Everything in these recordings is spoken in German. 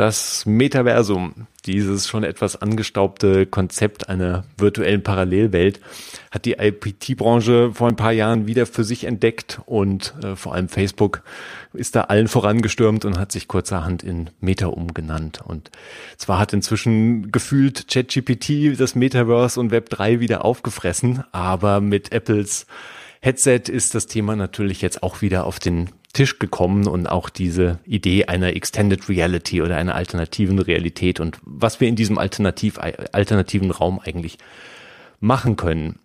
Das Metaversum, dieses schon etwas angestaubte Konzept einer virtuellen Parallelwelt, hat die IPT-Branche vor ein paar Jahren wieder für sich entdeckt und äh, vor allem Facebook ist da allen vorangestürmt und hat sich kurzerhand in Meta umgenannt. Und zwar hat inzwischen gefühlt ChatGPT das Metaverse und Web3 wieder aufgefressen, aber mit Apples Headset ist das Thema natürlich jetzt auch wieder auf den Tisch gekommen und auch diese Idee einer Extended Reality oder einer alternativen Realität und was wir in diesem alternativ, alternativen Raum eigentlich machen können.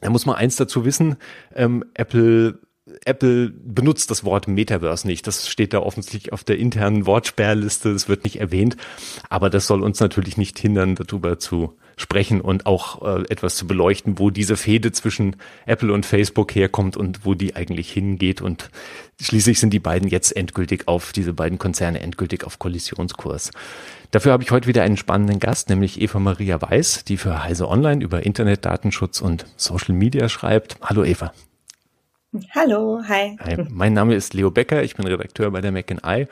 Da muss man eins dazu wissen, ähm, Apple Apple benutzt das Wort Metaverse nicht. Das steht da offensichtlich auf der internen Wortsperrliste. Es wird nicht erwähnt. Aber das soll uns natürlich nicht hindern, darüber zu sprechen und auch äh, etwas zu beleuchten, wo diese Fehde zwischen Apple und Facebook herkommt und wo die eigentlich hingeht. Und schließlich sind die beiden jetzt endgültig auf, diese beiden Konzerne endgültig auf Kollisionskurs. Dafür habe ich heute wieder einen spannenden Gast, nämlich Eva Maria Weiß, die für Heise Online über Internetdatenschutz und Social Media schreibt. Hallo Eva. Hallo, hi. hi. Mein Name ist Leo Becker, ich bin Redakteur bei der Mac Eye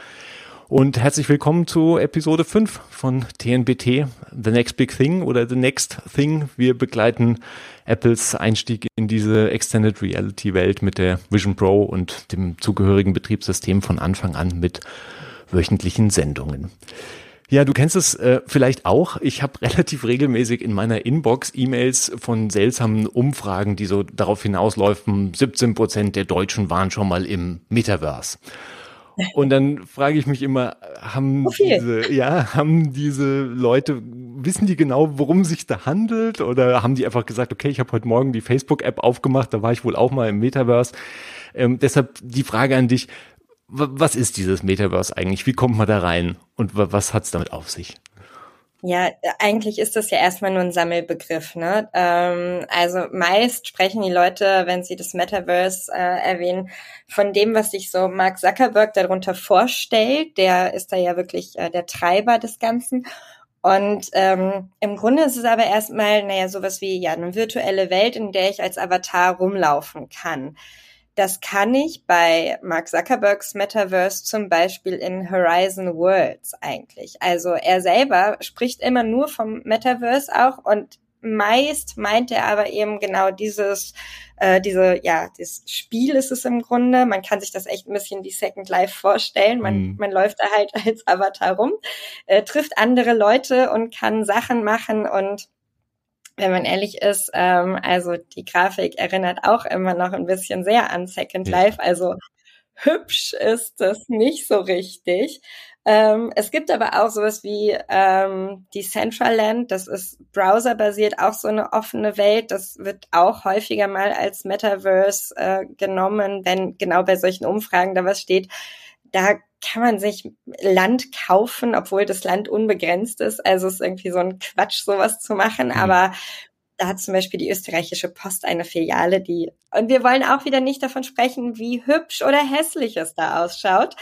und herzlich willkommen zu Episode 5 von TNBT, The Next Big Thing oder The Next Thing. Wir begleiten Apples Einstieg in diese Extended Reality Welt mit der Vision Pro und dem zugehörigen Betriebssystem von Anfang an mit wöchentlichen Sendungen. Ja, du kennst es äh, vielleicht auch. Ich habe relativ regelmäßig in meiner Inbox E-Mails von seltsamen Umfragen, die so darauf hinausläufen, 17 Prozent der Deutschen waren schon mal im Metaverse. Und dann frage ich mich immer, haben okay. diese, ja, haben diese Leute, wissen die genau, worum es sich da handelt? Oder haben die einfach gesagt, okay, ich habe heute Morgen die Facebook-App aufgemacht, da war ich wohl auch mal im Metaverse. Ähm, deshalb die Frage an dich, was ist dieses Metaverse eigentlich? Wie kommt man da rein? Und was hat es damit auf sich? Ja, eigentlich ist das ja erstmal nur ein Sammelbegriff. Ne? Ähm, also meist sprechen die Leute, wenn sie das Metaverse äh, erwähnen, von dem, was sich so Mark Zuckerberg darunter vorstellt. Der ist da ja wirklich äh, der Treiber des Ganzen. Und ähm, im Grunde ist es aber erstmal, naja, sowas wie ja eine virtuelle Welt, in der ich als Avatar rumlaufen kann. Das kann ich bei Mark Zuckerbergs Metaverse zum Beispiel in Horizon Worlds eigentlich. Also er selber spricht immer nur vom Metaverse auch und meist meint er aber eben genau dieses, äh, diese, ja, das Spiel ist es im Grunde. Man kann sich das echt ein bisschen wie Second Life vorstellen. Man, mhm. man läuft da halt als Avatar rum, äh, trifft andere Leute und kann Sachen machen und wenn man ehrlich ist, ähm, also die Grafik erinnert auch immer noch ein bisschen sehr an Second Life. Also hübsch ist das nicht so richtig. Ähm, es gibt aber auch sowas wie ähm, Decentraland, das ist browserbasiert, auch so eine offene Welt. Das wird auch häufiger mal als Metaverse äh, genommen, wenn genau bei solchen Umfragen da was steht. Da kann man sich Land kaufen, obwohl das Land unbegrenzt ist. Also es ist irgendwie so ein Quatsch, sowas zu machen. Mhm. Aber da hat zum Beispiel die österreichische Post eine Filiale, die, und wir wollen auch wieder nicht davon sprechen, wie hübsch oder hässlich es da ausschaut.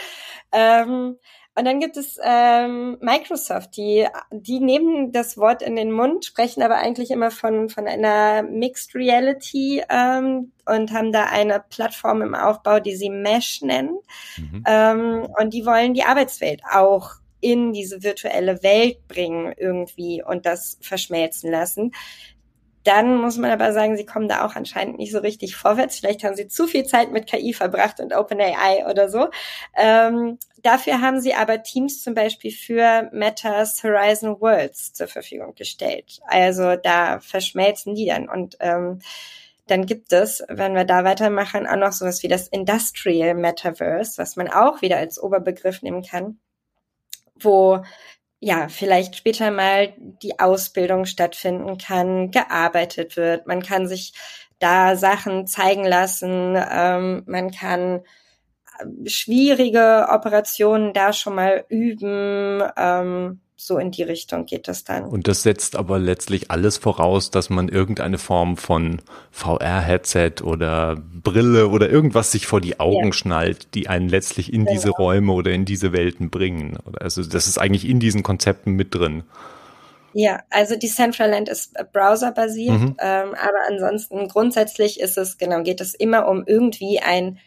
Ähm, und dann gibt es ähm, Microsoft, die, die nehmen das Wort in den Mund, sprechen aber eigentlich immer von, von einer Mixed Reality ähm, und haben da eine Plattform im Aufbau, die sie Mesh nennen. Mhm. Ähm, und die wollen die Arbeitswelt auch in diese virtuelle Welt bringen irgendwie und das verschmelzen lassen. Dann muss man aber sagen, sie kommen da auch anscheinend nicht so richtig vorwärts. Vielleicht haben sie zu viel Zeit mit KI verbracht und OpenAI oder so. Ähm, dafür haben sie aber Teams zum Beispiel für Metas Horizon Worlds zur Verfügung gestellt. Also da verschmelzen die dann und ähm, dann gibt es, wenn wir da weitermachen, auch noch sowas wie das Industrial Metaverse, was man auch wieder als Oberbegriff nehmen kann, wo ja, vielleicht später mal die Ausbildung stattfinden kann, gearbeitet wird. Man kann sich da Sachen zeigen lassen. Ähm, man kann schwierige Operationen da schon mal üben. Ähm, so in die Richtung geht das dann. Und das setzt aber letztlich alles voraus, dass man irgendeine Form von VR-Headset oder Brille oder irgendwas sich vor die Augen ja. schnallt, die einen letztlich in genau. diese Räume oder in diese Welten bringen. Also das ist eigentlich in diesen Konzepten mit drin. Ja, also die Centraland ist browserbasiert, mhm. ähm, aber ansonsten grundsätzlich ist es, genau, geht es immer um irgendwie ein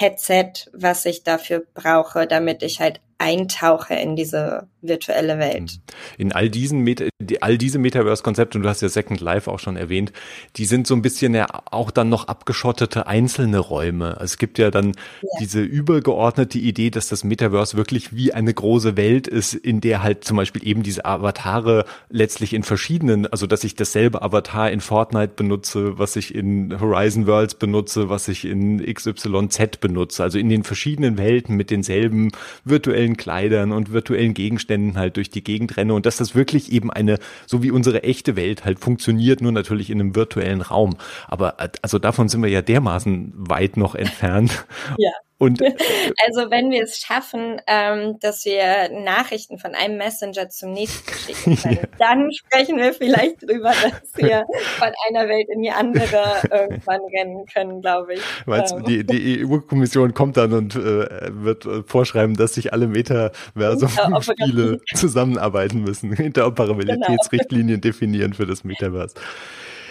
Headset, was ich dafür brauche, damit ich halt eintauche in diese virtuelle Welt. Mhm. In all diesen Meta, all diese Metaverse-Konzepte, und du hast ja Second Life auch schon erwähnt, die sind so ein bisschen ja auch dann noch abgeschottete einzelne Räume. Es gibt ja dann ja. diese übergeordnete Idee, dass das Metaverse wirklich wie eine große Welt ist, in der halt zum Beispiel eben diese Avatare letztlich in verschiedenen, also dass ich dasselbe Avatar in Fortnite benutze, was ich in Horizon Worlds benutze, was ich in XYZ benutze, also in den verschiedenen Welten mit denselben virtuellen Kleidern und virtuellen Gegenständen halt durch die Gegend renne und dass das wirklich eben eine, so wie unsere echte Welt halt funktioniert, nur natürlich in einem virtuellen Raum. Aber also davon sind wir ja dermaßen weit noch entfernt. Ja. Und also wenn wir es schaffen, ähm, dass wir Nachrichten von einem Messenger zum nächsten schicken können, ja. dann sprechen wir vielleicht drüber, dass wir von einer Welt in die andere irgendwann rennen können, glaube ich. Meinst ähm. die, die EU-Kommission kommt dann und äh, wird äh, vorschreiben, dass sich alle Metaversum-Spiele zusammenarbeiten müssen, Interoperabilitätsrichtlinien genau. definieren für das Metaverse.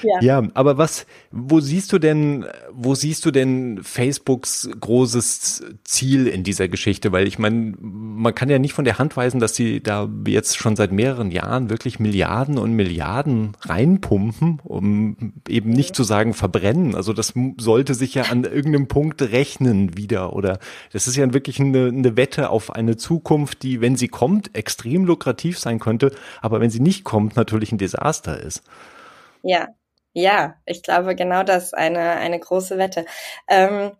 Ja. ja, aber was, wo siehst du denn, wo siehst du denn Facebooks großes Ziel in dieser Geschichte? Weil ich meine, man kann ja nicht von der Hand weisen, dass sie da jetzt schon seit mehreren Jahren wirklich Milliarden und Milliarden reinpumpen, um eben nicht zu sagen verbrennen. Also das sollte sich ja an irgendeinem Punkt rechnen wieder. Oder das ist ja wirklich eine, eine Wette auf eine Zukunft, die, wenn sie kommt, extrem lukrativ sein könnte, aber wenn sie nicht kommt, natürlich ein Desaster ist. Ja, ja, ich glaube genau das eine eine große Wette. Ähm,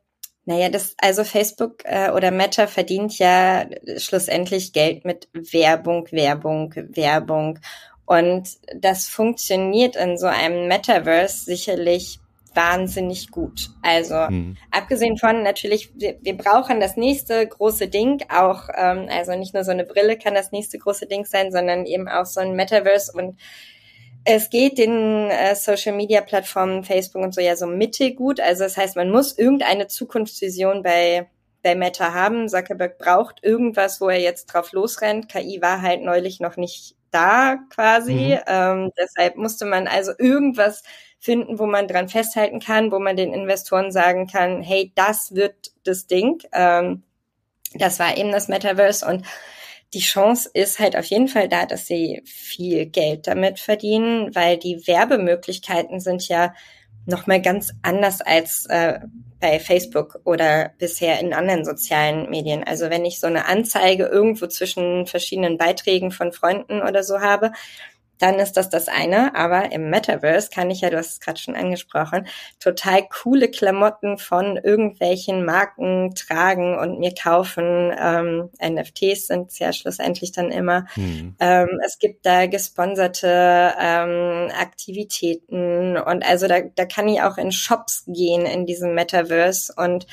naja, das, also Facebook äh, oder Meta verdient ja schlussendlich Geld mit Werbung, Werbung, Werbung. Und das funktioniert in so einem Metaverse sicherlich wahnsinnig gut. Also mhm. abgesehen von natürlich, wir, wir, brauchen das nächste große Ding, auch ähm, also nicht nur so eine Brille kann das nächste große Ding sein, sondern eben auch so ein Metaverse und es geht den äh, Social Media Plattformen, Facebook und so ja so mittelgut. Also das heißt, man muss irgendeine Zukunftsvision bei bei Meta haben. Zuckerberg braucht irgendwas, wo er jetzt drauf losrennt. KI war halt neulich noch nicht da quasi. Mhm. Ähm, deshalb musste man also irgendwas finden, wo man dran festhalten kann, wo man den Investoren sagen kann, hey, das wird das Ding. Ähm, das war eben das Metaverse und die Chance ist halt auf jeden Fall da, dass sie viel Geld damit verdienen, weil die Werbemöglichkeiten sind ja nochmal ganz anders als äh, bei Facebook oder bisher in anderen sozialen Medien. Also wenn ich so eine Anzeige irgendwo zwischen verschiedenen Beiträgen von Freunden oder so habe, dann ist das das eine. Aber im Metaverse kann ich ja, du hast es gerade schon angesprochen, total coole Klamotten von irgendwelchen Marken tragen und mir kaufen. Ähm, NFTs sind es ja schlussendlich dann immer. Mhm. Ähm, es gibt da gesponserte ähm, Aktivitäten und also da, da kann ich auch in Shops gehen in diesem Metaverse und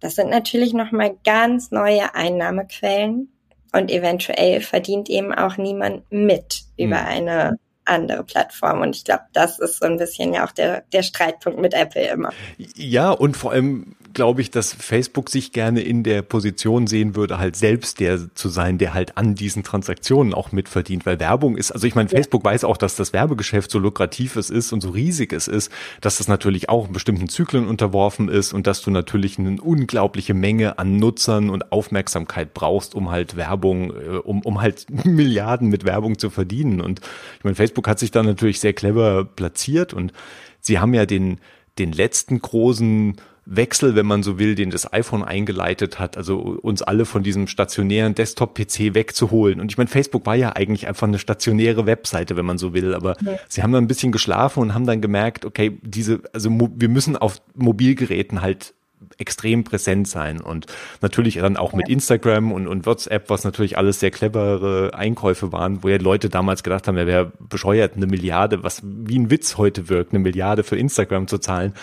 das sind natürlich nochmal ganz neue Einnahmequellen und eventuell verdient eben auch niemand mit über mhm. eine andere Plattform. Und ich glaube, das ist so ein bisschen ja auch der, der Streitpunkt mit Apple immer. Ja, und vor allem glaube ich, dass Facebook sich gerne in der Position sehen würde, halt selbst der zu sein, der halt an diesen Transaktionen auch mitverdient, weil Werbung ist, also ich meine, ja. Facebook weiß auch, dass das Werbegeschäft so lukrativ es ist und so riesig es ist, dass das natürlich auch bestimmten Zyklen unterworfen ist und dass du natürlich eine unglaubliche Menge an Nutzern und Aufmerksamkeit brauchst, um halt Werbung, äh, um, um halt Milliarden mit Werbung zu verdienen. Und ich meine, Facebook hat sich da natürlich sehr clever platziert und sie haben ja den, den letzten großen Wechsel, wenn man so will, den das iPhone eingeleitet hat, also uns alle von diesem stationären Desktop-PC wegzuholen. Und ich meine, Facebook war ja eigentlich einfach eine stationäre Webseite, wenn man so will, aber ja. sie haben dann ein bisschen geschlafen und haben dann gemerkt, okay, diese, also wir müssen auf Mobilgeräten halt extrem präsent sein und natürlich dann auch mit Instagram und, und WhatsApp, was natürlich alles sehr clevere Einkäufe waren, wo ja Leute damals gedacht haben, ja, wer bescheuert eine Milliarde, was wie ein Witz heute wirkt, eine Milliarde für Instagram zu zahlen.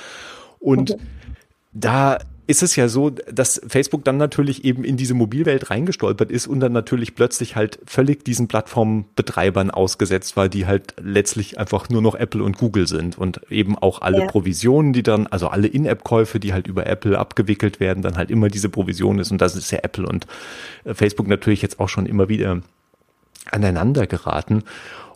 Und okay da ist es ja so, dass Facebook dann natürlich eben in diese Mobilwelt reingestolpert ist und dann natürlich plötzlich halt völlig diesen Plattformbetreibern ausgesetzt war, die halt letztlich einfach nur noch Apple und Google sind und eben auch alle ja. Provisionen, die dann, also alle In-App-Käufe, die halt über Apple abgewickelt werden, dann halt immer diese Provision ist und das ist ja Apple und äh, Facebook natürlich jetzt auch schon immer wieder aneinander geraten.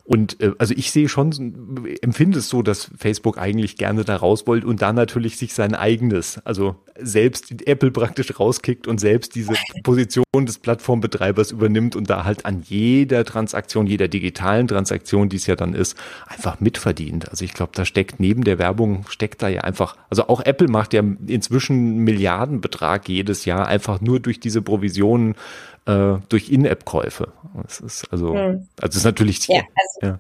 Und äh, also ich sehe schon, empfinde es so, dass Facebook eigentlich gerne da raus wollte und da natürlich sich sein eigenes, also selbst Apple praktisch rauskickt und selbst diese Position des Plattformbetreibers übernimmt und da halt an jeder Transaktion, jeder digitalen Transaktion, die es ja dann ist, einfach mitverdient. Also ich glaube, da steckt neben der Werbung, steckt da ja einfach, also auch Apple macht ja inzwischen Milliardenbetrag jedes Jahr einfach nur durch diese Provisionen äh, durch In-App-Käufe. Das ist also, hm. also ist natürlich. Ja, also ja.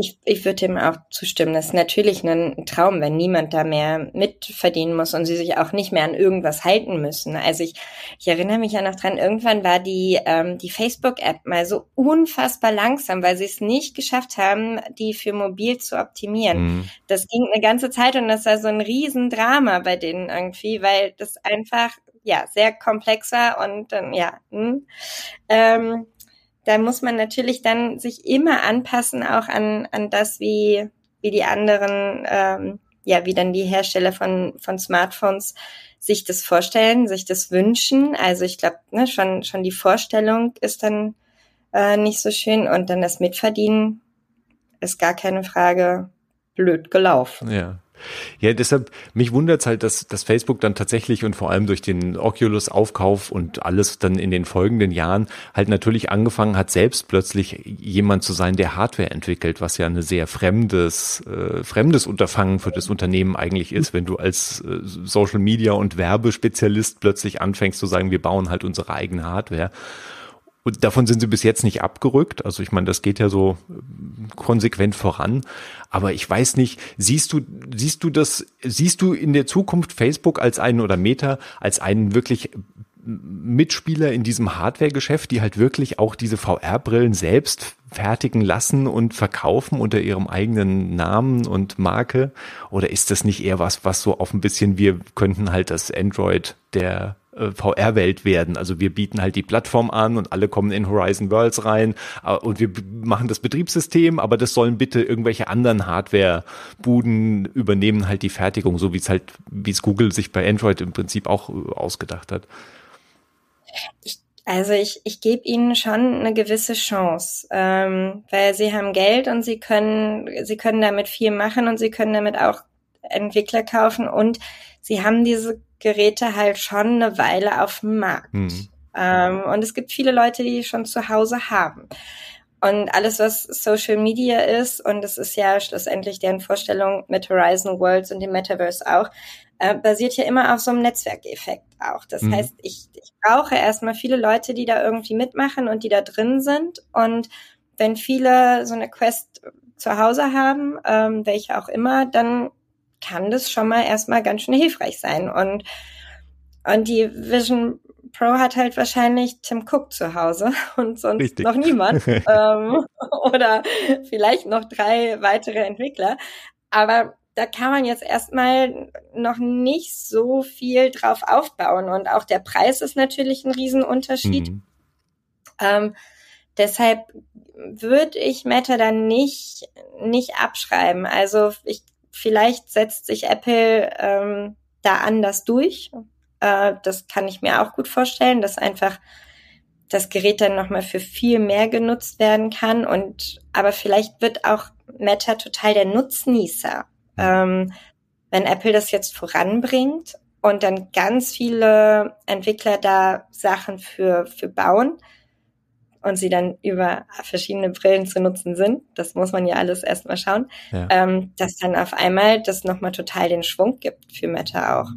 Ich, ich würde dem auch zustimmen. Das ist natürlich ein Traum, wenn niemand da mehr mitverdienen muss und sie sich auch nicht mehr an irgendwas halten müssen. Also ich, ich erinnere mich ja noch dran, irgendwann war die, ähm, die Facebook-App mal so unfassbar langsam, weil sie es nicht geschafft haben, die für mobil zu optimieren. Mhm. Das ging eine ganze Zeit und das war so ein Riesendrama bei denen irgendwie, weil das einfach ja sehr komplex war und dann ja. Mh. Hm. Ähm, da muss man natürlich dann sich immer anpassen, auch an, an das, wie, wie die anderen, ähm, ja, wie dann die Hersteller von, von Smartphones sich das vorstellen, sich das wünschen. Also ich glaube, ne, schon, schon die Vorstellung ist dann äh, nicht so schön und dann das Mitverdienen ist gar keine Frage blöd gelaufen. Ja. Ja, deshalb, mich wundert es halt, dass, dass Facebook dann tatsächlich und vor allem durch den Oculus-Aufkauf und alles dann in den folgenden Jahren halt natürlich angefangen hat, selbst plötzlich jemand zu sein, der Hardware entwickelt, was ja eine sehr fremdes, äh, fremdes Unterfangen für das Unternehmen eigentlich ist, wenn du als äh, Social Media und Werbespezialist plötzlich anfängst zu sagen, wir bauen halt unsere eigene Hardware. Und davon sind sie bis jetzt nicht abgerückt. Also ich meine, das geht ja so äh, konsequent voran. Aber ich weiß nicht, siehst du, siehst du das, siehst du in der Zukunft Facebook als einen oder Meta als einen wirklich Mitspieler in diesem Hardware-Geschäft, die halt wirklich auch diese VR-Brillen selbst fertigen lassen und verkaufen unter ihrem eigenen Namen und Marke? Oder ist das nicht eher was, was so auf ein bisschen, wir könnten halt das Android der äh, VR-Welt werden. Also wir bieten halt die Plattform an und alle kommen in Horizon Worlds rein äh, und wir machen das Betriebssystem, aber das sollen bitte irgendwelche anderen Hardware-Buden übernehmen halt die Fertigung, so wie es halt, wie es Google sich bei Android im Prinzip auch äh, ausgedacht hat. Ich also ich, ich gebe ihnen schon eine gewisse Chance, ähm, weil sie haben Geld und sie können, sie können damit viel machen und sie können damit auch Entwickler kaufen und sie haben diese Geräte halt schon eine Weile auf dem Markt. Mhm. Ähm, und es gibt viele Leute, die schon zu Hause haben. Und alles, was Social Media ist, und es ist ja schlussendlich deren Vorstellung mit Horizon Worlds und dem Metaverse auch, äh, basiert ja immer auf so einem Netzwerkeffekt auch. Das mhm. heißt, ich, ich brauche erstmal viele Leute, die da irgendwie mitmachen und die da drin sind. Und wenn viele so eine Quest zu Hause haben, ähm, welche auch immer, dann kann das schon mal erstmal ganz schön hilfreich sein. Und, und die Vision Pro hat halt wahrscheinlich Tim Cook zu Hause und sonst Richtig. noch niemand. ähm, oder vielleicht noch drei weitere Entwickler. Aber da kann man jetzt erstmal noch nicht so viel drauf aufbauen. Und auch der Preis ist natürlich ein Riesenunterschied. Mhm. Ähm, deshalb würde ich Meta dann nicht, nicht abschreiben. Also ich vielleicht setzt sich Apple ähm, da anders durch. Äh, das kann ich mir auch gut vorstellen, dass einfach das Gerät dann nochmal für viel mehr genutzt werden kann. Und aber vielleicht wird auch Meta total der Nutznießer. Ähm, wenn Apple das jetzt voranbringt und dann ganz viele Entwickler da Sachen für, für bauen, und sie dann über verschiedene Brillen zu nutzen sind, das muss man ja alles erstmal schauen, ja. ähm, dass dann auf einmal das nochmal total den Schwung gibt für Meta auch.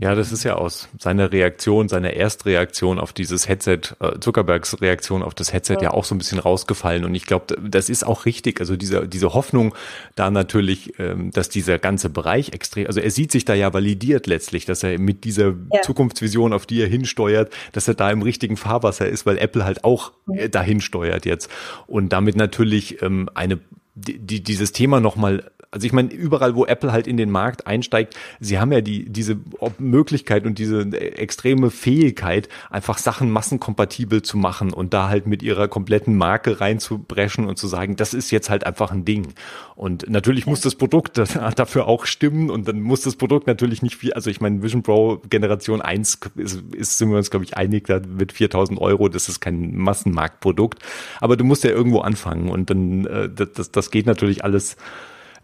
Ja, das ist ja aus seiner Reaktion, seiner Erstreaktion auf dieses Headset, äh, Zuckerbergs Reaktion auf das Headset ja. ja auch so ein bisschen rausgefallen. Und ich glaube, das ist auch richtig. Also diese, diese Hoffnung da natürlich, ähm, dass dieser ganze Bereich extrem, also er sieht sich da ja validiert letztlich, dass er mit dieser ja. Zukunftsvision, auf die er hinsteuert, dass er da im richtigen Fahrwasser ist, weil Apple halt auch mhm. Dahin steuert jetzt. Und damit natürlich ähm, eine die, dieses Thema nochmal also ich meine, überall, wo Apple halt in den Markt einsteigt, sie haben ja die, diese Möglichkeit und diese extreme Fähigkeit, einfach Sachen massenkompatibel zu machen und da halt mit ihrer kompletten Marke reinzubrechen und zu sagen, das ist jetzt halt einfach ein Ding. Und natürlich muss das Produkt dafür auch stimmen und dann muss das Produkt natürlich nicht viel, also ich meine, Vision Pro Generation 1 ist, ist sind wir uns, glaube ich, einig, da mit 4000 Euro, das ist kein Massenmarktprodukt, aber du musst ja irgendwo anfangen und dann, äh, das, das geht natürlich alles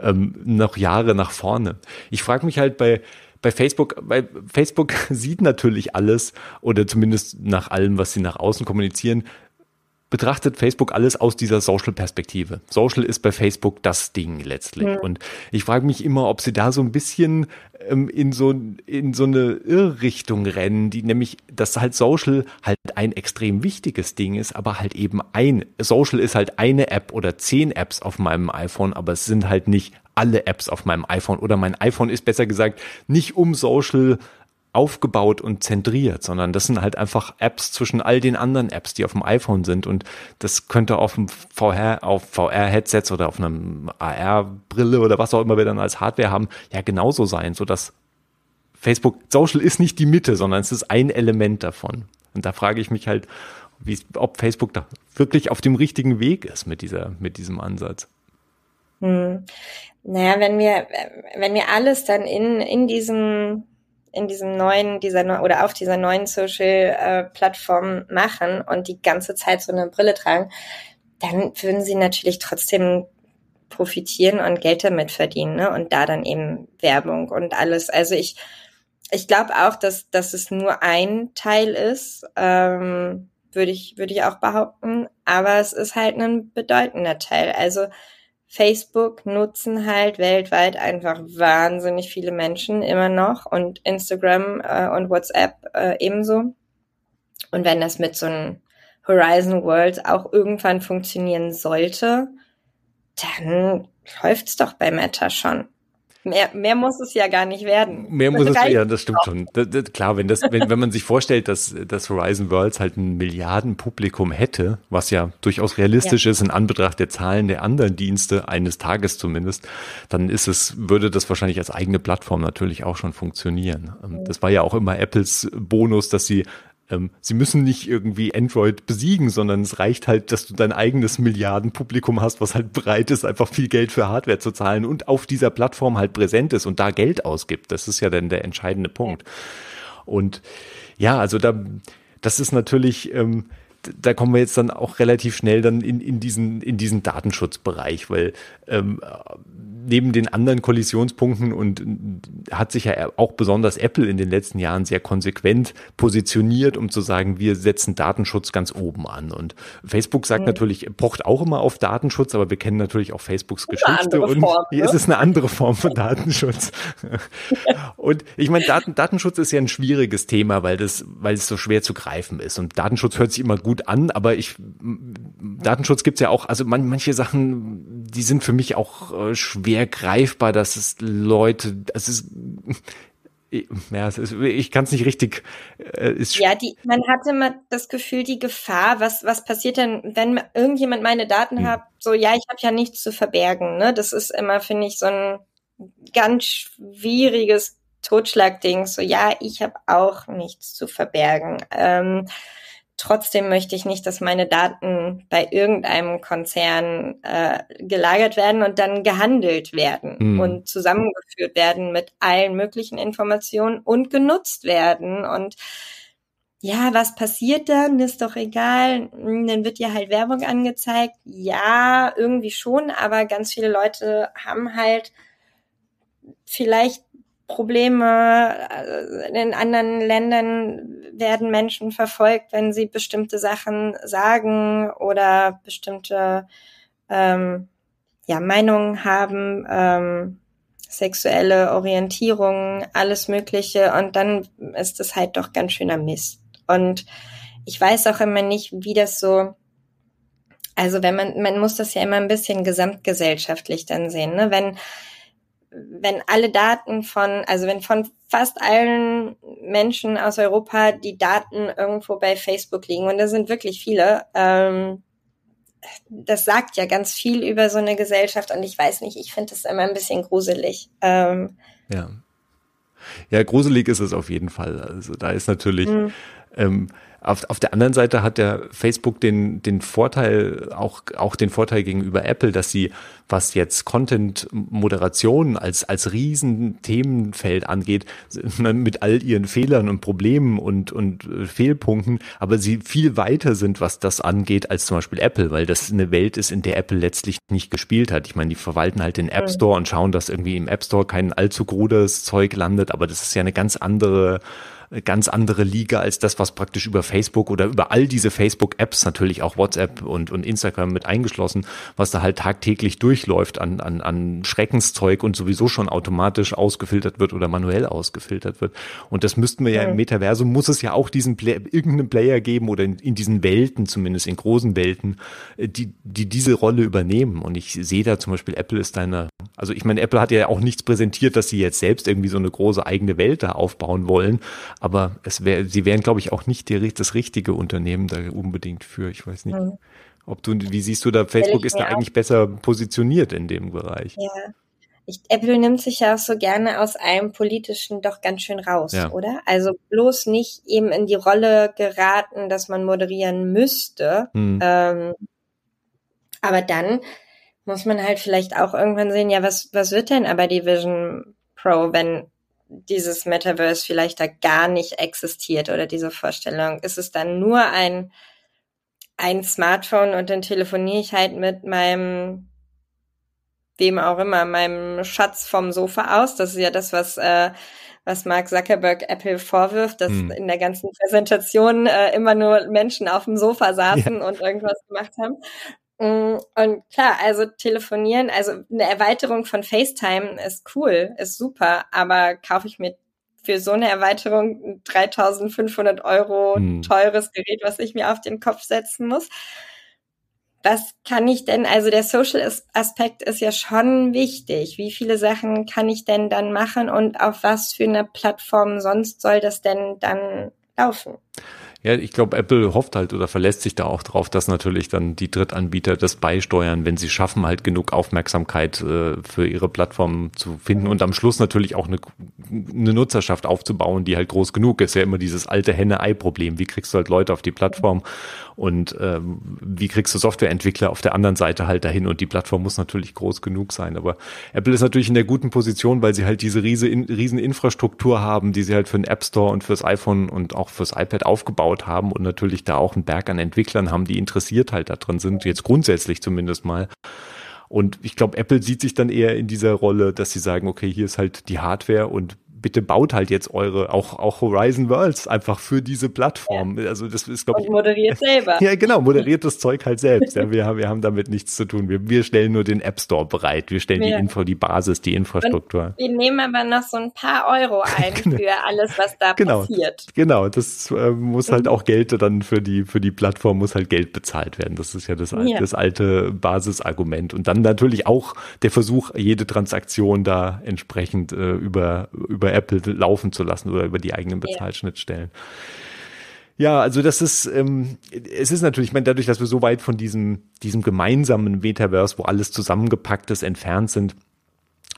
ähm, noch Jahre nach vorne. Ich frage mich halt bei, bei Facebook, bei Facebook sieht natürlich alles oder zumindest nach allem, was sie nach außen kommunizieren, betrachtet Facebook alles aus dieser Social-Perspektive. Social ist bei Facebook das Ding letztlich. Mhm. Und ich frage mich immer, ob sie da so ein bisschen ähm, in so in so eine Irrrichtung rennen, die nämlich, dass halt Social halt ein extrem wichtiges Ding ist, aber halt eben ein Social ist halt eine App oder zehn Apps auf meinem iPhone, aber es sind halt nicht alle Apps auf meinem iPhone oder mein iPhone ist besser gesagt nicht um Social aufgebaut und zentriert, sondern das sind halt einfach Apps zwischen all den anderen Apps, die auf dem iPhone sind und das könnte auf dem VR, auf VR-Headsets oder auf einem AR-Brille oder was auch immer wir dann als Hardware haben, ja genauso sein, so dass Facebook Social ist nicht die Mitte, sondern es ist ein Element davon. Und da frage ich mich halt, wie, ob Facebook da wirklich auf dem richtigen Weg ist mit dieser, mit diesem Ansatz. Hm. Naja, wenn wir, wenn wir alles dann in, in diesem in diesem neuen, dieser oder auf dieser neuen Social-Plattform äh, machen und die ganze Zeit so eine Brille tragen, dann würden sie natürlich trotzdem profitieren und Geld damit verdienen, ne? Und da dann eben Werbung und alles. Also ich, ich glaube auch, dass, dass es nur ein Teil ist, ähm, würde ich, würde ich auch behaupten. Aber es ist halt ein bedeutender Teil. Also Facebook nutzen halt weltweit einfach wahnsinnig viele Menschen immer noch und Instagram äh, und WhatsApp äh, ebenso. Und wenn das mit so einem Horizon World auch irgendwann funktionieren sollte, dann läuft's doch bei Meta schon. Mehr, mehr muss es ja gar nicht werden. Mehr muss es, ja, das stimmt schon. Das, das, klar, wenn das, wenn, wenn man sich vorstellt, dass, dass Horizon Worlds halt ein Milliardenpublikum hätte, was ja durchaus realistisch ja. ist in Anbetracht der Zahlen der anderen Dienste, eines Tages zumindest, dann ist es, würde das wahrscheinlich als eigene Plattform natürlich auch schon funktionieren. Ähm, das war ja auch immer Apples Bonus, dass sie ähm, sie müssen nicht irgendwie Android besiegen, sondern es reicht halt, dass du dein eigenes Milliardenpublikum hast, was halt bereit ist, einfach viel Geld für Hardware zu zahlen und auf dieser Plattform halt präsent ist und da Geld ausgibt. Das ist ja dann der entscheidende Punkt. Und ja, also da, das ist natürlich, ähm, da kommen wir jetzt dann auch relativ schnell dann in, in diesen in diesen Datenschutzbereich, weil ähm, neben den anderen Kollisionspunkten und hat sich ja auch besonders Apple in den letzten Jahren sehr konsequent positioniert, um zu sagen, wir setzen Datenschutz ganz oben an. Und Facebook sagt mhm. natürlich, pocht auch immer auf Datenschutz, aber wir kennen natürlich auch Facebooks Geschichte und Form, hier ne? ist es eine andere Form von Datenschutz. und ich meine, Daten, Datenschutz ist ja ein schwieriges Thema, weil das, weil es so schwer zu greifen ist. Und Datenschutz hört sich immer gut an, aber ich Datenschutz gibt's ja auch, also man, manche Sachen, die sind für mich auch äh, schwer greifbar, dass es Leute, es ist ja, es ist, ich kann es nicht richtig. Äh, ja, die, man hatte immer das Gefühl, die Gefahr, was was passiert denn, wenn irgendjemand meine Daten hm. hat? So, ja, ich habe ja nichts zu verbergen. Ne, das ist immer, finde ich, so ein ganz schwieriges Totschlagding. So, ja, ich habe auch nichts zu verbergen. Ähm, Trotzdem möchte ich nicht, dass meine Daten bei irgendeinem Konzern äh, gelagert werden und dann gehandelt werden mhm. und zusammengeführt werden mit allen möglichen Informationen und genutzt werden. Und ja, was passiert dann? Ist doch egal. Hm, dann wird ja halt Werbung angezeigt. Ja, irgendwie schon, aber ganz viele Leute haben halt vielleicht Probleme. Äh, in anderen Ländern werden Menschen verfolgt, wenn sie bestimmte Sachen sagen oder bestimmte ähm, ja, Meinungen haben, ähm, sexuelle Orientierung, alles Mögliche. Und dann ist es halt doch ganz schöner Mist. Und ich weiß auch immer nicht, wie das so, also wenn man, man muss das ja immer ein bisschen gesamtgesellschaftlich dann sehen, ne? Wenn wenn alle Daten von, also wenn von fast allen Menschen aus Europa die Daten irgendwo bei Facebook liegen, und das sind wirklich viele, ähm, das sagt ja ganz viel über so eine Gesellschaft und ich weiß nicht, ich finde das immer ein bisschen gruselig. Ähm, ja. Ja, gruselig ist es auf jeden Fall. Also da ist natürlich, mhm. ähm, auf, auf der anderen Seite hat der Facebook den, den Vorteil, auch, auch den Vorteil gegenüber Apple, dass sie, was jetzt Content-Moderation als, als Riesenthemenfeld angeht, mit all ihren Fehlern und Problemen und, und äh, Fehlpunkten, aber sie viel weiter sind, was das angeht, als zum Beispiel Apple, weil das eine Welt ist, in der Apple letztlich nicht gespielt hat. Ich meine, die verwalten halt den App Store und schauen, dass irgendwie im App Store kein allzu grudes Zeug landet, aber das ist ja eine ganz andere ganz andere Liga als das, was praktisch über Facebook oder über all diese Facebook-Apps, natürlich auch WhatsApp und, und Instagram mit eingeschlossen, was da halt tagtäglich durchläuft an, an, an Schreckenszeug und sowieso schon automatisch ausgefiltert wird oder manuell ausgefiltert wird. Und das müssten wir ja, ja im Metaversum, muss es ja auch diesen Play irgendeinen Player geben oder in, in diesen Welten, zumindest in großen Welten, äh, die, die diese Rolle übernehmen. Und ich sehe da zum Beispiel, Apple ist eine, also ich meine, Apple hat ja auch nichts präsentiert, dass sie jetzt selbst irgendwie so eine große eigene Welt da aufbauen wollen. Aber es wär, sie wären, glaube ich, auch nicht die, das richtige Unternehmen da unbedingt für. Ich weiß nicht. Mhm. Ob du, wie siehst du da, Facebook ist da eigentlich besser positioniert in dem Bereich? Ja. Ich, Apple nimmt sich ja auch so gerne aus einem politischen doch ganz schön raus, ja. oder? Also bloß nicht eben in die Rolle geraten, dass man moderieren müsste. Mhm. Ähm, aber dann muss man halt vielleicht auch irgendwann sehen, ja, was, was wird denn aber die Vision Pro, wenn dieses Metaverse vielleicht da gar nicht existiert oder diese Vorstellung? Ist es dann nur ein, ein Smartphone und dann telefoniere ich halt mit meinem, wem auch immer, meinem Schatz vom Sofa aus? Das ist ja das, was, äh, was Mark Zuckerberg Apple vorwirft, dass hm. in der ganzen Präsentation äh, immer nur Menschen auf dem Sofa saßen ja. und irgendwas gemacht haben. Mm, und klar, also telefonieren, also eine Erweiterung von FaceTime ist cool, ist super, aber kaufe ich mir für so eine Erweiterung 3500 Euro hm. teures Gerät, was ich mir auf den Kopf setzen muss? Was kann ich denn, also der Social Aspekt ist ja schon wichtig. Wie viele Sachen kann ich denn dann machen und auf was für eine Plattform sonst soll das denn dann laufen? Ja, ich glaube, Apple hofft halt oder verlässt sich da auch drauf, dass natürlich dann die Drittanbieter das beisteuern, wenn sie schaffen, halt genug Aufmerksamkeit äh, für ihre Plattform zu finden und am Schluss natürlich auch eine, eine Nutzerschaft aufzubauen, die halt groß genug ist. Ja immer dieses alte Henne-Ei-Problem. Wie kriegst du halt Leute auf die Plattform und ähm, wie kriegst du Softwareentwickler auf der anderen Seite halt dahin? Und die Plattform muss natürlich groß genug sein. Aber Apple ist natürlich in der guten Position, weil sie halt diese riesen, riesen Infrastruktur haben, die sie halt für den App Store und fürs iPhone und auch fürs iPad aufgebaut haben und natürlich da auch einen Berg an Entwicklern haben, die interessiert halt da drin sind, jetzt grundsätzlich zumindest mal. Und ich glaube, Apple sieht sich dann eher in dieser Rolle, dass sie sagen, okay, hier ist halt die Hardware und bitte baut halt jetzt eure, auch, auch Horizon Worlds einfach für diese Plattform. Ja. Also das ist, glaube ich. moderiert selber. ja, genau, moderiert das Zeug halt selbst. Ja, wir, haben, wir haben damit nichts zu tun. Wir, wir stellen nur den App Store bereit. Wir stellen ja. die Info, die Basis, die Infrastruktur. Und wir nehmen aber noch so ein paar Euro ein genau. für alles, was da genau. passiert. Genau, das äh, muss halt mhm. auch Geld dann für die, für die Plattform muss halt Geld bezahlt werden. Das ist ja das, ja. das alte Basisargument. Und dann natürlich auch der Versuch, jede Transaktion da entsprechend äh, über, über Apple laufen zu lassen oder über die eigenen Bezahlschnittstellen. Ja, also das ist, ähm, es ist natürlich, ich meine, dadurch, dass wir so weit von diesem, diesem gemeinsamen Metaverse, wo alles zusammengepackt ist, entfernt sind,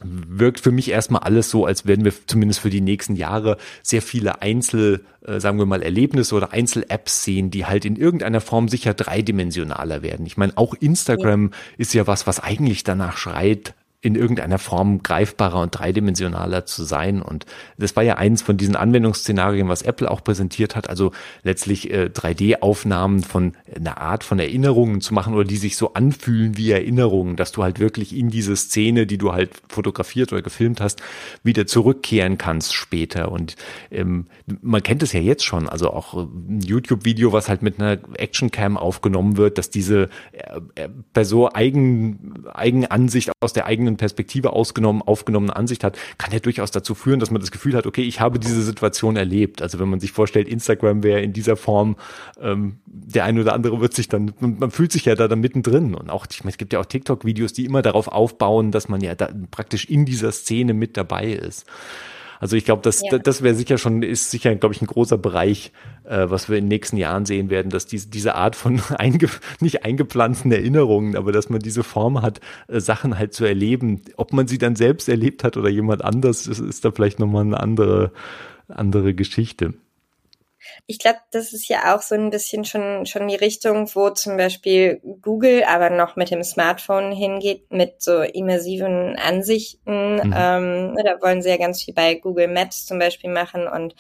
wirkt für mich erstmal alles so, als werden wir zumindest für die nächsten Jahre sehr viele Einzel, äh, sagen wir mal, Erlebnisse oder Einzel-Apps sehen, die halt in irgendeiner Form sicher dreidimensionaler werden. Ich meine, auch Instagram ja. ist ja was, was eigentlich danach schreit, in irgendeiner Form greifbarer und dreidimensionaler zu sein. Und das war ja eins von diesen Anwendungsszenarien, was Apple auch präsentiert hat. Also letztlich äh, 3D-Aufnahmen von einer Art von Erinnerungen zu machen oder die sich so anfühlen wie Erinnerungen, dass du halt wirklich in diese Szene, die du halt fotografiert oder gefilmt hast, wieder zurückkehren kannst später. Und ähm, man kennt es ja jetzt schon, also auch ein YouTube-Video, was halt mit einer Actioncam aufgenommen wird, dass diese äh, äh Person eigen, Eigenansicht aus der eigenen Perspektive ausgenommen, aufgenommene Ansicht hat, kann ja durchaus dazu führen, dass man das Gefühl hat, okay, ich habe diese Situation erlebt. Also wenn man sich vorstellt, Instagram wäre in dieser Form, ähm, der eine oder andere wird sich dann, man fühlt sich ja da, da mittendrin. Und auch, ich meine, es gibt ja auch TikTok-Videos, die immer darauf aufbauen, dass man ja da praktisch in dieser Szene mit dabei ist. Also ich glaube, das, ja. das wäre sicher schon, ist sicher, glaube ich, ein großer Bereich, äh, was wir in den nächsten Jahren sehen werden, dass diese, diese Art von einge, nicht eingepflanzten Erinnerungen, aber dass man diese Form hat, äh, Sachen halt zu erleben. Ob man sie dann selbst erlebt hat oder jemand anders, ist, ist da vielleicht nochmal eine andere, andere Geschichte. Ich glaube, das ist ja auch so ein bisschen schon, schon die Richtung, wo zum Beispiel Google aber noch mit dem Smartphone hingeht, mit so immersiven Ansichten. Mhm. Ähm, da wollen sie ja ganz viel bei Google Maps zum Beispiel machen und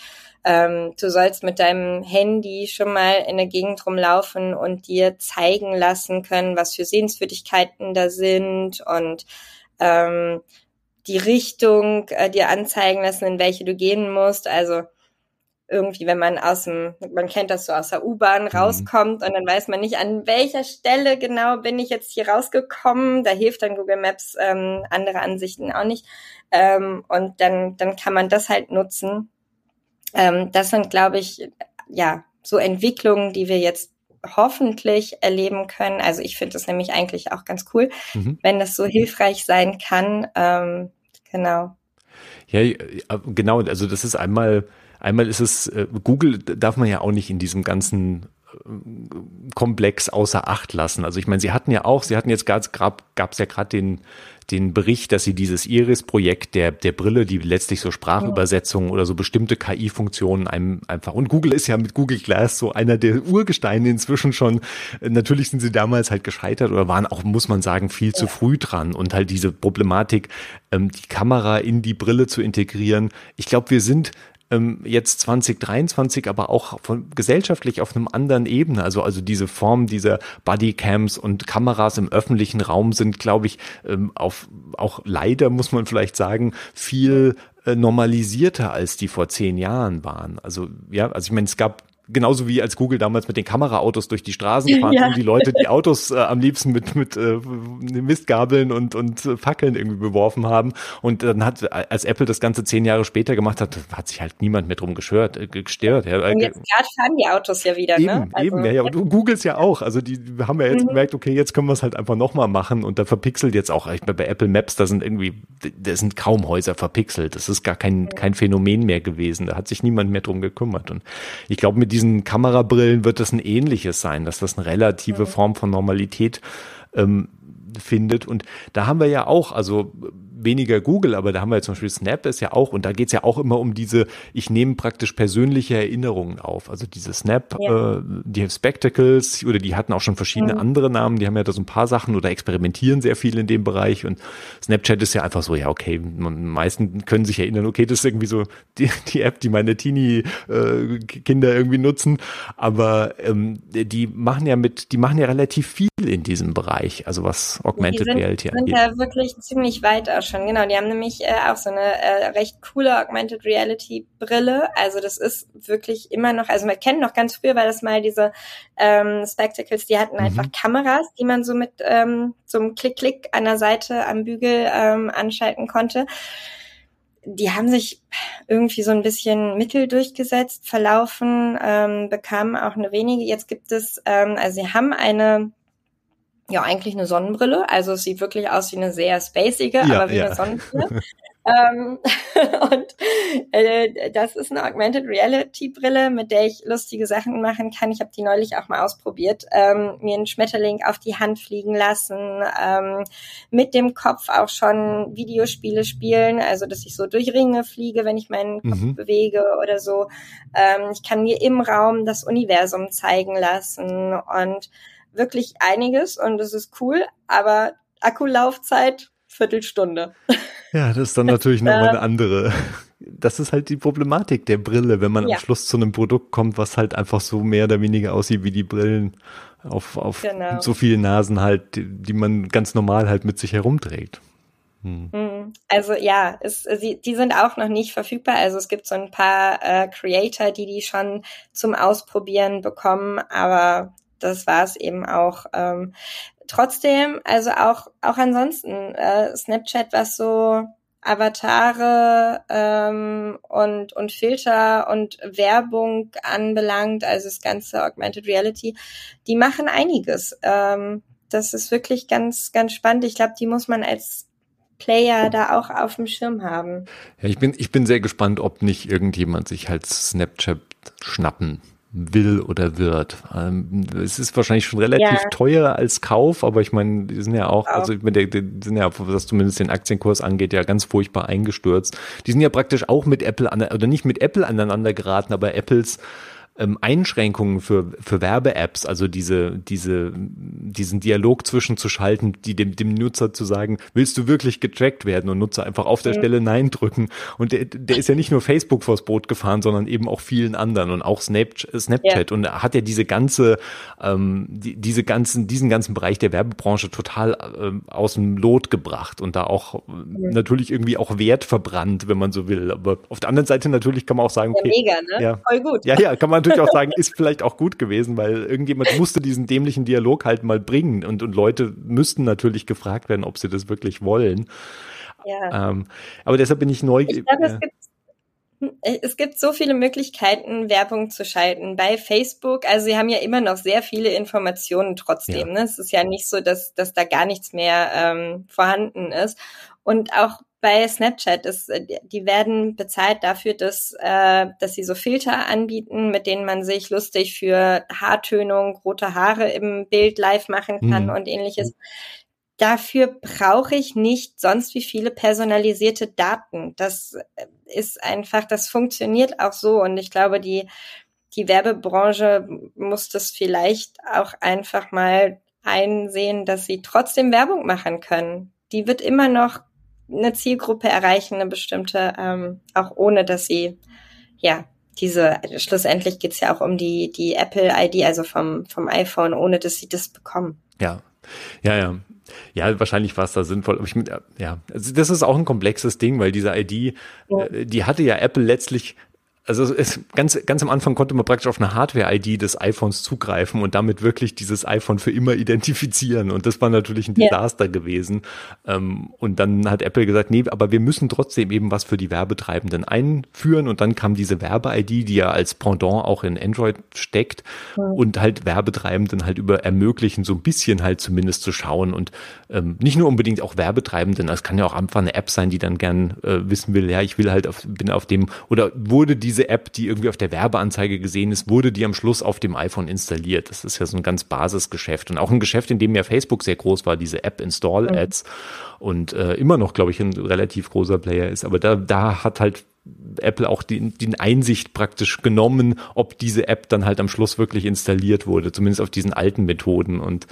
ähm, du sollst mit deinem Handy schon mal in der Gegend rumlaufen und dir zeigen lassen können, was für Sehenswürdigkeiten da sind und ähm, die Richtung äh, dir anzeigen lassen, in welche du gehen musst. Also irgendwie, wenn man aus dem, man kennt das so aus der U-Bahn mhm. rauskommt und dann weiß man nicht, an welcher Stelle genau bin ich jetzt hier rausgekommen. Da hilft dann Google Maps ähm, andere Ansichten auch nicht. Ähm, und dann, dann kann man das halt nutzen. Ähm, das sind, glaube ich, ja, so Entwicklungen, die wir jetzt hoffentlich erleben können. Also ich finde das nämlich eigentlich auch ganz cool, mhm. wenn das so hilfreich sein kann. Ähm, genau. Ja, genau. Also das ist einmal Einmal ist es, äh, Google darf man ja auch nicht in diesem ganzen äh, Komplex außer Acht lassen. Also ich meine, sie hatten ja auch, sie hatten jetzt gab es ja gerade den den Bericht, dass sie dieses Iris-Projekt der der Brille, die letztlich so Sprachübersetzungen oder so bestimmte KI-Funktionen einem einfach und Google ist ja mit Google Glass so einer der Urgesteine inzwischen schon. Natürlich sind sie damals halt gescheitert oder waren auch muss man sagen viel zu früh dran und halt diese Problematik, ähm, die Kamera in die Brille zu integrieren. Ich glaube, wir sind ähm, jetzt 2023 aber auch von gesellschaftlich auf einem anderen Ebene. Also, also diese Form dieser Bodycams und Kameras im öffentlichen Raum sind, glaube ich, ähm, auf, auch leider muss man vielleicht sagen, viel äh, normalisierter als die vor zehn Jahren waren. Also ja, also ich meine, es gab genauso wie als Google damals mit den Kameraautos durch die Straßen fahren ja. und die Leute die Autos äh, am liebsten mit mit äh, Mistgabeln und und äh, Fackeln irgendwie beworfen haben. Und dann hat als Apple das ganze zehn Jahre später gemacht hat hat sich halt niemand mehr drum gestört äh, gestört ja. und jetzt gerade fahren die Autos ja wieder eben, ne also, eben ja, ja. Und Googles ja auch. Also die haben ja jetzt mhm. gemerkt okay jetzt können wir es halt einfach nochmal machen. Und da verpixelt jetzt auch ich bei Apple Maps da sind irgendwie da sind kaum Häuser verpixelt. Das ist gar kein kein Phänomen mehr gewesen. Da hat sich niemand mehr drum gekümmert. Und ich glaube mit diesen Kamerabrillen wird das ein ähnliches sein, dass das eine relative mhm. Form von Normalität ähm, findet. Und da haben wir ja auch, also weniger Google, aber da haben wir zum Beispiel Snap ist ja auch, und da geht's ja auch immer um diese, ich nehme praktisch persönliche Erinnerungen auf. Also diese Snap, ja. äh, die Spectacles, oder die hatten auch schon verschiedene mhm. andere Namen, die haben ja da so ein paar Sachen oder experimentieren sehr viel in dem Bereich. Und Snapchat ist ja einfach so, ja, okay, man, meisten können sich erinnern, okay, das ist irgendwie so die, die App, die meine Teenie-Kinder äh, irgendwie nutzen. Aber ähm, die machen ja mit, die machen ja relativ viel in diesem Bereich, also was Augmented sind, Reality angeht. Die sind ja wirklich ziemlich weit auch schon, genau. Die haben nämlich äh, auch so eine äh, recht coole Augmented Reality Brille. Also das ist wirklich immer noch, also man kennt noch ganz früher, weil das mal diese ähm, Spectacles, die hatten mhm. einfach Kameras, die man so mit ähm, so einem Klick-Klick an der Seite am Bügel ähm, anschalten konnte die haben sich irgendwie so ein bisschen mittel durchgesetzt, verlaufen, ähm, bekamen auch eine wenige. Jetzt gibt es, ähm, also sie haben eine ja eigentlich eine Sonnenbrille. Also es sieht wirklich aus wie eine sehr spacige, ja, aber wie ja. eine Sonnenbrille. ähm, und äh, das ist eine Augmented Reality Brille, mit der ich lustige Sachen machen kann. Ich habe die neulich auch mal ausprobiert. Ähm, mir einen Schmetterling auf die Hand fliegen lassen, ähm, mit dem Kopf auch schon Videospiele spielen, also dass ich so durch Ringe fliege, wenn ich meinen Kopf mhm. bewege oder so. Ähm, ich kann mir im Raum das Universum zeigen lassen und wirklich einiges und es ist cool, aber Akkulaufzeit Viertelstunde. Ja, das ist dann natürlich nochmal eine andere. Das ist halt die Problematik der Brille, wenn man ja. am Schluss zu einem Produkt kommt, was halt einfach so mehr oder weniger aussieht wie die Brillen auf, auf genau. so viele Nasen halt, die, die man ganz normal halt mit sich herumträgt. Hm. Mhm. Also ja, es, sie, die sind auch noch nicht verfügbar. Also es gibt so ein paar äh, Creator, die die schon zum Ausprobieren bekommen, aber das war es eben auch. Ähm, trotzdem, also auch, auch ansonsten, äh, Snapchat, was so Avatare ähm, und, und Filter und Werbung anbelangt, also das ganze Augmented Reality, die machen einiges. Ähm, das ist wirklich ganz, ganz spannend. Ich glaube, die muss man als Player da auch auf dem Schirm haben. Ja, ich bin, ich bin sehr gespannt, ob nicht irgendjemand sich halt Snapchat schnappen will oder wird. Ähm, es ist wahrscheinlich schon relativ ja. teuer als Kauf, aber ich meine, die sind ja auch, also ich meine, die, die sind ja, was zumindest den Aktienkurs angeht, ja ganz furchtbar eingestürzt. Die sind ja praktisch auch mit Apple an, oder nicht mit Apple aneinander geraten, aber Apples ähm, Einschränkungen für, für Werbe-Apps, also diese, diese, diesen Dialog zwischenzuschalten, die dem, dem Nutzer zu sagen, willst du wirklich getrackt werden und Nutzer einfach auf der mhm. Stelle Nein drücken. Und der, der ist ja nicht nur Facebook vors Boot gefahren, sondern eben auch vielen anderen und auch Snapchat, Snapchat. Ja. und hat ja diese ganze, ähm, die, diese ganzen, diesen ganzen Bereich der Werbebranche total ähm, aus dem Lot gebracht und da auch mhm. natürlich irgendwie auch Wert verbrannt, wenn man so will. Aber auf der anderen Seite natürlich kann man auch sagen, okay, ja, mega, ne? Ja, voll gut. Ja, ja, kann man natürlich auch sagen, ist vielleicht auch gut gewesen, weil irgendjemand musste diesen dämlichen Dialog halt mal bringen und, und Leute müssten natürlich gefragt werden, ob sie das wirklich wollen. Ja. Ähm, aber deshalb bin ich neugierig. Ich glaube, es gibt es gibt so viele Möglichkeiten, Werbung zu schalten bei Facebook. Also sie haben ja immer noch sehr viele Informationen trotzdem. Ja. Ne? Es ist ja nicht so, dass, dass da gar nichts mehr ähm, vorhanden ist. Und auch bei Snapchat ist, äh, die werden bezahlt dafür, dass, äh, dass sie so Filter anbieten, mit denen man sich lustig für Haartönung, rote Haare im Bild live machen kann mhm. und ähnliches. Dafür brauche ich nicht sonst wie viele personalisierte Daten. Das äh, ist einfach, das funktioniert auch so. Und ich glaube, die, die Werbebranche muss das vielleicht auch einfach mal einsehen, dass sie trotzdem Werbung machen können. Die wird immer noch eine Zielgruppe erreichen, eine bestimmte, ähm, auch ohne dass sie, ja, diese, schlussendlich geht's ja auch um die, die Apple-ID, also vom, vom iPhone, ohne dass sie das bekommen. Ja, ja, ja. Ja, wahrscheinlich war es da sinnvoll. Ich, ja, also das ist auch ein komplexes Ding, weil diese ID, ja. Äh, die hatte ja Apple letztlich also es, ganz, ganz am Anfang konnte man praktisch auf eine Hardware-ID des iPhones zugreifen und damit wirklich dieses iPhone für immer identifizieren. Und das war natürlich ein Desaster yeah. gewesen. Ähm, und dann hat Apple gesagt, nee, aber wir müssen trotzdem eben was für die Werbetreibenden einführen. Und dann kam diese Werbe-ID, die ja als Pendant auch in Android steckt ja. und halt Werbetreibenden halt über ermöglichen, so ein bisschen halt zumindest zu schauen und ähm, nicht nur unbedingt auch Werbetreibenden. Es kann ja auch einfach eine App sein, die dann gern äh, wissen will, ja, ich will halt auf, bin auf dem oder wurde diese diese App, die irgendwie auf der Werbeanzeige gesehen ist, wurde die am Schluss auf dem iPhone installiert. Das ist ja so ein ganz Basisgeschäft und auch ein Geschäft, in dem ja Facebook sehr groß war, diese App Install Ads mhm. und äh, immer noch, glaube ich, ein relativ großer Player ist. Aber da, da hat halt Apple auch die, die Einsicht praktisch genommen, ob diese App dann halt am Schluss wirklich installiert wurde, zumindest auf diesen alten Methoden und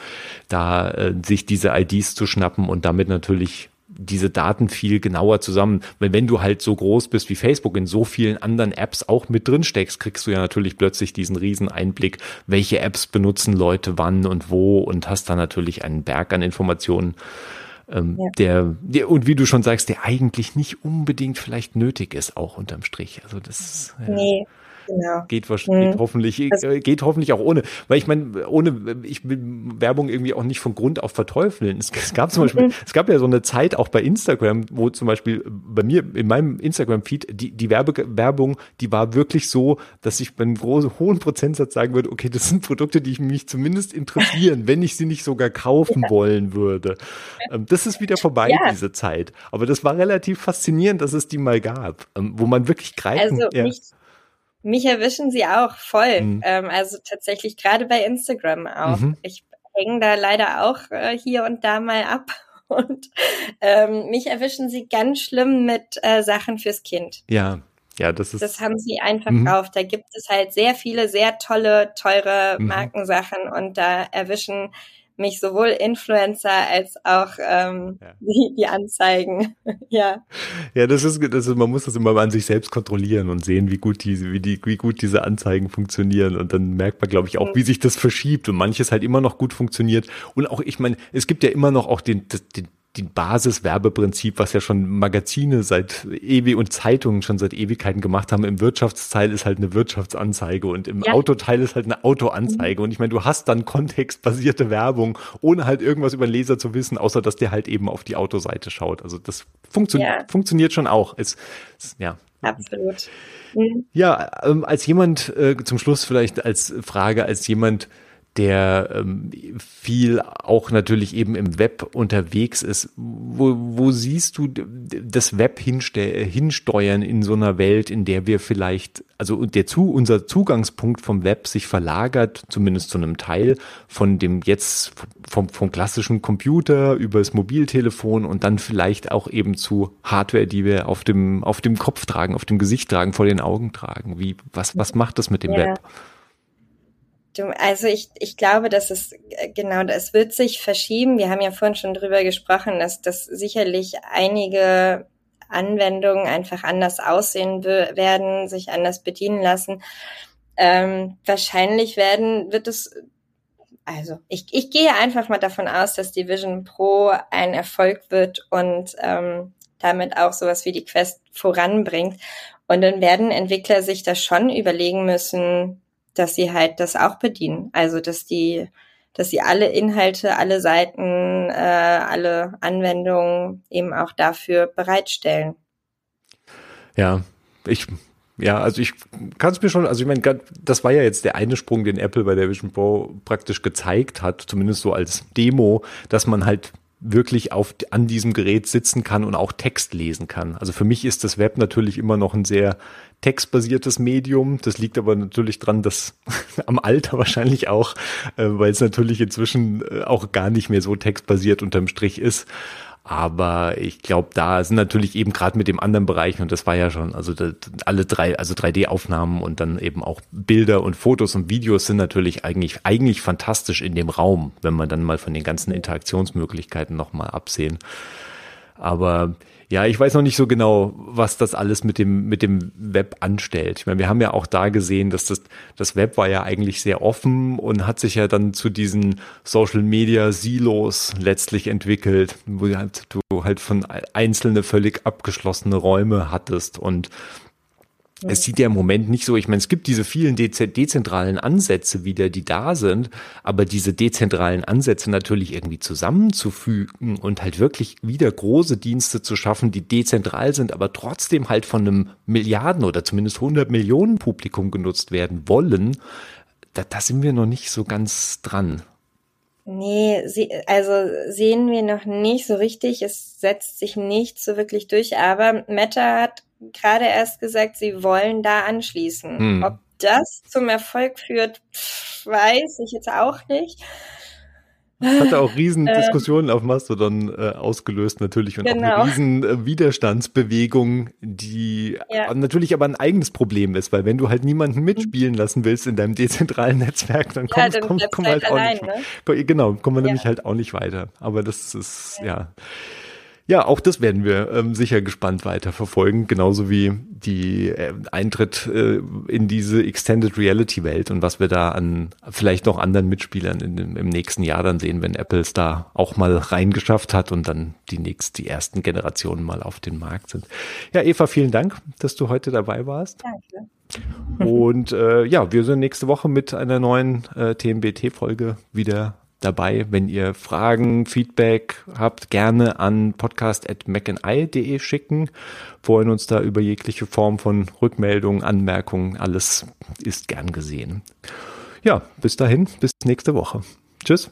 da äh, sich diese IDs zu schnappen und damit natürlich diese Daten viel genauer zusammen. Weil wenn du halt so groß bist wie Facebook in so vielen anderen Apps auch mit drin steckst, kriegst du ja natürlich plötzlich diesen riesen Einblick, welche Apps benutzen Leute wann und wo und hast da natürlich einen Berg an Informationen. Ähm, ja. der, der, und wie du schon sagst, der eigentlich nicht unbedingt vielleicht nötig ist, auch unterm Strich. Also das. Ja. Nee. Genau. Geht, wahrscheinlich, mhm. geht hoffentlich, also, geht hoffentlich auch ohne. Weil ich meine, ohne, ich will Werbung irgendwie auch nicht von Grund auf verteufeln. Es, es gab zum Beispiel, mhm. es gab ja so eine Zeit auch bei Instagram, wo zum Beispiel bei mir in meinem Instagram-Feed die, die Werbe, Werbung, die war wirklich so, dass ich bei einem großen, hohen Prozentsatz sagen würde, okay, das sind Produkte, die mich zumindest interessieren, wenn ich sie nicht sogar kaufen ja. wollen würde. Ähm, das ist wieder vorbei, ja. diese Zeit. Aber das war relativ faszinierend, dass es die mal gab, ähm, wo man wirklich greifen. Also ja. nicht, mich erwischen sie auch voll. Mhm. Ähm, also tatsächlich gerade bei Instagram auch. Mhm. Ich hänge da leider auch äh, hier und da mal ab. Und ähm, mich erwischen sie ganz schlimm mit äh, Sachen fürs Kind. Ja, ja, das ist. Das haben sie einfach mhm. drauf. Da gibt es halt sehr viele, sehr tolle, teure mhm. Markensachen und da erwischen mich sowohl Influencer als auch ähm, ja. die, die Anzeigen. ja. Ja, das ist, das ist, man muss das immer an sich selbst kontrollieren und sehen, wie gut die, wie die, wie gut diese Anzeigen funktionieren. Und dann merkt man, glaube ich, auch, mhm. wie sich das verschiebt und manches halt immer noch gut funktioniert. Und auch, ich meine, es gibt ja immer noch auch den, den die Basiswerbeprinzip, was ja schon Magazine seit ewig und Zeitungen schon seit Ewigkeiten gemacht haben. Im Wirtschaftsteil ist halt eine Wirtschaftsanzeige und im ja. Autoteil ist halt eine Autoanzeige. Mhm. Und ich meine, du hast dann kontextbasierte Werbung, ohne halt irgendwas über den Leser zu wissen, außer dass der halt eben auf die Autoseite schaut. Also das funktio ja. funktioniert schon auch. Es, es, ja. Absolut. Mhm. Ja, ähm, als jemand, äh, zum Schluss vielleicht als Frage, als jemand, der ähm, viel auch natürlich eben im Web unterwegs ist. Wo, wo siehst du das Web hinsteuern in so einer Welt, in der wir vielleicht, also der zu, unser Zugangspunkt vom Web sich verlagert, zumindest zu einem Teil, von dem jetzt vom, vom klassischen Computer über das Mobiltelefon und dann vielleicht auch eben zu Hardware, die wir auf dem, auf dem Kopf tragen, auf dem Gesicht tragen, vor den Augen tragen. Wie, was, was macht das mit dem ja. Web? Du, also ich, ich glaube, dass es äh, genau, es wird sich verschieben. Wir haben ja vorhin schon drüber gesprochen, dass das sicherlich einige Anwendungen einfach anders aussehen werden, sich anders bedienen lassen. Ähm, wahrscheinlich werden, wird es, also ich, ich gehe einfach mal davon aus, dass die Vision Pro ein Erfolg wird und ähm, damit auch sowas wie die Quest voranbringt. Und dann werden Entwickler sich das schon überlegen müssen, dass sie halt das auch bedienen. Also dass die, dass sie alle Inhalte, alle Seiten, äh, alle Anwendungen eben auch dafür bereitstellen. Ja, ich ja, also ich kann es mir schon, also ich meine, das war ja jetzt der eine Sprung, den Apple bei der Vision Pro praktisch gezeigt hat, zumindest so als Demo, dass man halt wirklich auf, an diesem Gerät sitzen kann und auch Text lesen kann. Also für mich ist das Web natürlich immer noch ein sehr textbasiertes Medium. Das liegt aber natürlich dran, dass am Alter wahrscheinlich auch, äh, weil es natürlich inzwischen äh, auch gar nicht mehr so textbasiert unterm Strich ist. Aber ich glaube, da sind natürlich eben gerade mit dem anderen Bereich, und das war ja schon, also das, alle drei, also 3D-Aufnahmen und dann eben auch Bilder und Fotos und Videos sind natürlich eigentlich, eigentlich fantastisch in dem Raum, wenn man dann mal von den ganzen Interaktionsmöglichkeiten nochmal absehen. Aber ja, ich weiß noch nicht so genau, was das alles mit dem, mit dem Web anstellt. Ich meine, wir haben ja auch da gesehen, dass das, das Web war ja eigentlich sehr offen und hat sich ja dann zu diesen Social Media Silos letztlich entwickelt, wo halt, du halt von einzelne völlig abgeschlossene Räume hattest und es sieht ja im Moment nicht so, ich meine, es gibt diese vielen dezentralen Ansätze wieder, die da sind, aber diese dezentralen Ansätze natürlich irgendwie zusammenzufügen und halt wirklich wieder große Dienste zu schaffen, die dezentral sind, aber trotzdem halt von einem Milliarden oder zumindest 100 Millionen Publikum genutzt werden wollen, da, da sind wir noch nicht so ganz dran. Nee, also sehen wir noch nicht so richtig. Es setzt sich nicht so wirklich durch. Aber Meta hat gerade erst gesagt, sie wollen da anschließen. Hm. Ob das zum Erfolg führt, weiß ich jetzt auch nicht. Hatte auch riesen äh. Diskussionen auf Mastodon äh, ausgelöst natürlich und genau. auch eine riesen äh, Widerstandsbewegung, die ja. natürlich aber ein eigenes Problem ist, weil wenn du halt niemanden mitspielen lassen willst in deinem dezentralen Netzwerk, dann kommst, ja, dann kommst, komm halt, halt allein, auch nicht. Ne? Genau, kommen wir ja. nämlich halt auch nicht weiter. Aber das ist ja. ja. Ja, auch das werden wir ähm, sicher gespannt weiter verfolgen, genauso wie die äh, Eintritt äh, in diese Extended Reality Welt und was wir da an vielleicht noch anderen Mitspielern in, im nächsten Jahr dann sehen, wenn Apple es da auch mal reingeschafft hat und dann die nächsten, die ersten Generationen mal auf den Markt sind. Ja, Eva, vielen Dank, dass du heute dabei warst. Danke. Und äh, ja, wir sind nächste Woche mit einer neuen äh, TMBT-Folge wieder dabei. Wenn ihr Fragen, Feedback habt, gerne an podcast.macandeye.de schicken. Freuen uns da über jegliche Form von Rückmeldungen, Anmerkungen. Alles ist gern gesehen. Ja, bis dahin, bis nächste Woche. Tschüss.